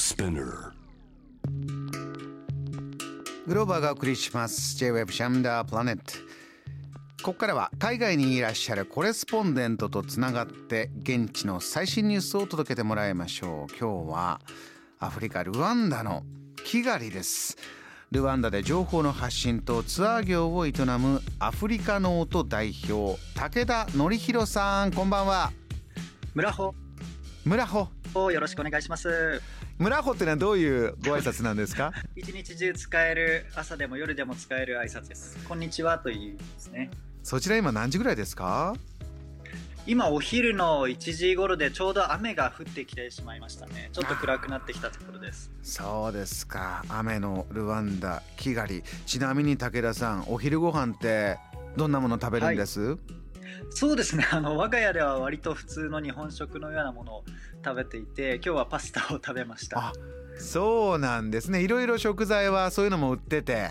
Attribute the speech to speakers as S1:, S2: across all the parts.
S1: Spinner.
S2: グローバーがお送りします。J-Web シャムダープラネットここからは海外にいらっしゃるコレスポンデントとつながって現地の最新ニュースを届けてもらいましょう。今日はアフリカルワンダのキガリです。ルワンダで情報の発信とツアー業を営むアフリカノート代表武田則弘さん。こんばんは。
S3: 村穂。
S2: 村穂。
S3: をよろしくお願いします
S2: 村穂ってのはどういうご挨拶なんですか？
S3: 一日中使える朝でも夜でも使える挨拶です。こんにちはというですね。
S2: そちら今何時ぐらいですか？
S3: 今お昼の1時頃でちょうど雨が降ってきてしまいましたね。ちょっと暗くなってきたところです。
S2: そうですか。雨のルワンダキガリ。ちなみに武田さんお昼ご飯ってどんなもの食べるんです、
S3: はいそうですね。あの我が家では割と普通の日本食のようなものを食べていて今日はパスタを食べました。
S2: あそうなんですね。いろいろ食材はそういうのも売ってて。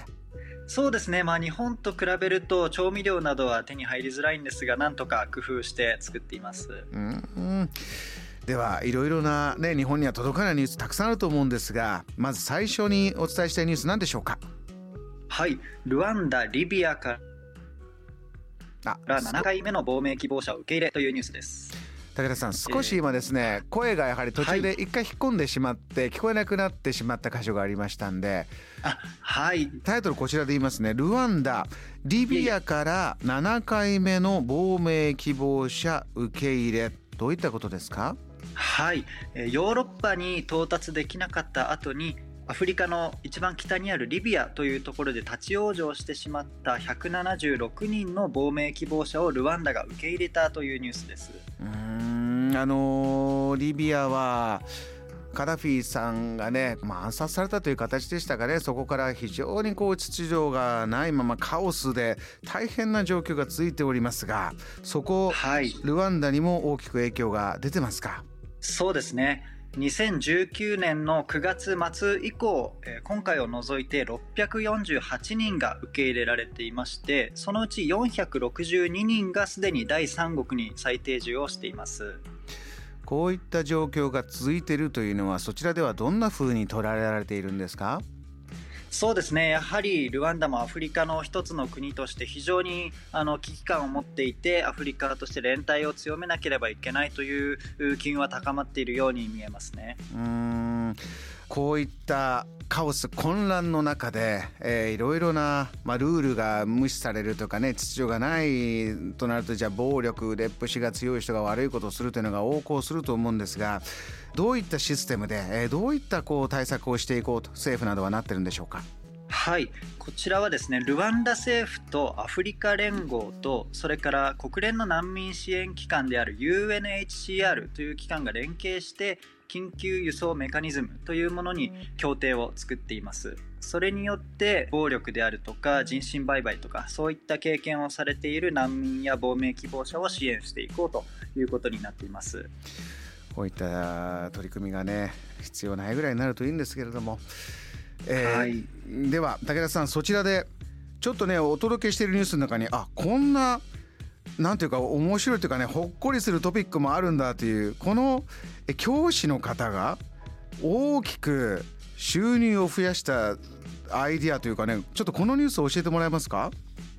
S3: そうですね。まあ日本と比べると調味料などは手に入りづらいんですがなんとか工夫して作っています。
S2: うん。ではいろいろなね日本には届かないニュースたくさんあると思うんですがまず最初にお伝えしたいニュース何でしょうか？
S3: はい。ルワンダリビアからら7回目の亡命希望者を受け入れというニュースです。
S2: 武田さん少し今ですね、えー、声がやはり途中で一回引っ込んでしまって、はい、聞こえなくなってしまった箇所がありましたんで
S3: あはい。
S2: タイトルこちらで言いますねルワンダリビアから7回目の亡命希望者受け入れどういったことですか？
S3: はい。ヨーロッパに到達できなかった後にアフリカの一番北にあるリビアというところで立ち往生してしまった176人の亡命希望者をルワンダが受け入れたというニュースです。
S2: うんあのリビアはカダフィさんがね、まあ、暗殺されたという形でしたがね。そこから非常にこう秩序がないままカオスで大変な状況が続いておりますがそこ、はい、ルワンダにも大きく影響が出てますか？
S3: そうですね2019年の9月末以降、今回を除いて648人が受け入れられていましてそのうち462人がすでに第三国に再定住をしています。
S2: こういった状況が続いているというのはそちらではどんなふうに捉えられているんですか？
S3: そうですねやはりルワンダもアフリカの一つの国として非常にあの危機感を持っていてアフリカとして連帯を強めなければいけないという機運は高まっているように見えますね。
S2: うんこういったカオス混乱の中で、えー、いろいろな、まあ、ルールが無視されるとかね秩序がないとなるとじゃあ暴力烈風しが強い人が悪いことをするというのが横行すると思うんですがどういったシステムで、えー、どういったこう対策をしていこうと政府などはなってるんでしょうか？
S3: はい。こちらはですねルワンダ政府とアフリカ連合とそれから国連の難民支援機関である UNHCR という機関が連携して緊急輸送メカニズムというものに協定を作っています。それによって暴力であるとか人身売買とかそういった経験をされている難民や亡命希望者を支援していこうということになっています。
S2: こういった取り組みがね必要ないぐらいになるといいんですけれども、えー、はい、では武田さんそちらでちょっとねお届けしているニュースの中にあこんななんていうか面白いというかねほっこりするトピックもあるんだというこの教師の方が大きく収入を増やしたアイディアというかねちょっとこのニュースを教えてもらえますか？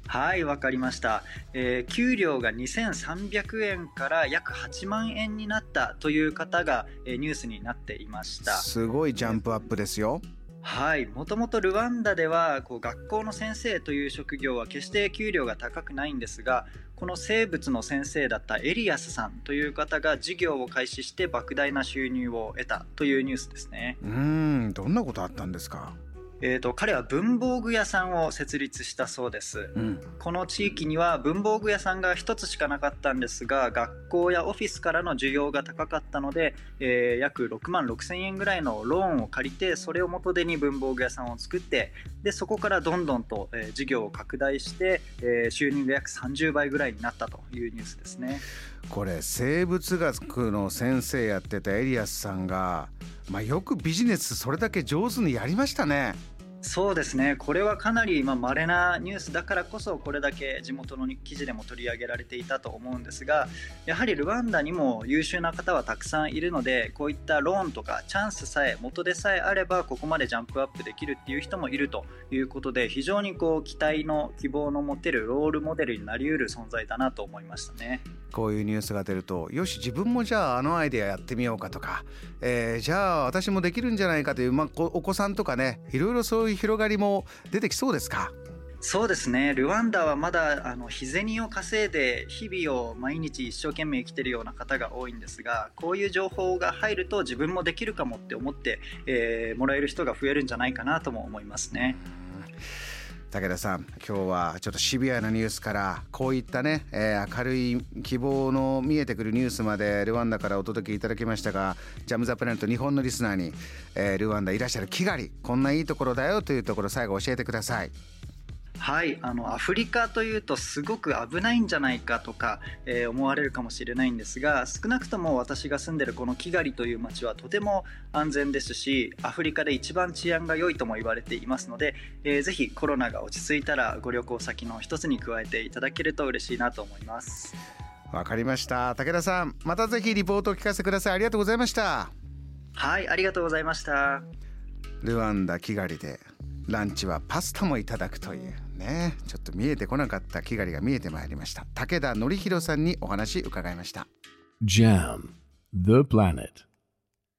S3: はいわかりました、えー、給料が2300円から約8万円になったという方が、えー、ニュースになっていました。
S2: すごいジャンプアップですよ、
S3: はい。もともとルワンダではこう学校の先生という職業は決して給料が高くないんですがこの生物の先生だったエリアスさんという方が事業を開始して莫大な収入を得たというニュースですね。
S2: うん。どんなことあったんですか？
S3: えーと、彼は文房具屋さんを設立したそうです、うん、この地域には文房具屋さんが1つしかなかったんですが学校やオフィスからの需要が高かったので、えー、約6万6千円ぐらいのローンを借りてそれを元手に文房具屋さんを作ってでそこからどんどんと、えー、事業を拡大して、えー、収入が約30倍ぐらいになったというニュースですね。
S2: これ生物学の先生やってたエリアスさんが、まあ、よくビジネスそれだけ上手にやりましたね
S3: そうですね、これはかなりまれなニュースだからこそ、これだけ地元の記事でも取り上げられていたと思うんですが、やはりルワンダにも優秀な方はたくさんいるので、こういったローンとかチャンスさえ、元でさえあれば、ここまでジャンプアップできるっていう人もいるということで、非常にこう期待の希望の持てるロールモデルになりうる存在だなと思いましたね。
S2: こういうニュースが出ると、よし、自分もじゃあ、あのアイデアやってみようかとか、えー、じゃあ、私もできるんじゃないかという、まあ、お子さんとかね、いろいろそういう広がりも出てきそうですか？
S3: そうですねルワンダはまだあの日銭を稼いで日々を毎日一生懸命生きてるような方が多いんですがこういう情報が入ると自分もできるかもって思って、えー、もらえる人が増えるんじゃないかなとも思いますね。
S2: うん武田さん今日はちょっとシビアなニュースからこういったね、えー、明るい希望の見えてくるニュースまでルワンダからお届けいただきましたがジャム・ザ・プラネット日本のリスナーに、えー、ルワンダいらっしゃるキガリこんないいところだよというところ最後教えてください。
S3: はいあのアフリカというとすごく危ないんじゃないかとか、えー、思われるかもしれないんですが少なくとも私が住んでるこのキガリという街はとても安全ですしアフリカで一番治安が良いとも言われていますので、えー、ぜひコロナが落ち着いたらご旅行先の一つに加えていただけると嬉しいなと思います。
S2: わかりました。武田さんまたぜひリポートを聞かせてください。ありがとうございました。
S3: はいありがとうございました。
S2: ルワンダキガリでランチはパスタもいただくというね。ちょっと見えてこなかったキガリが見えてまいりました。武田典弘さんにお話伺いました。JAM The Planet.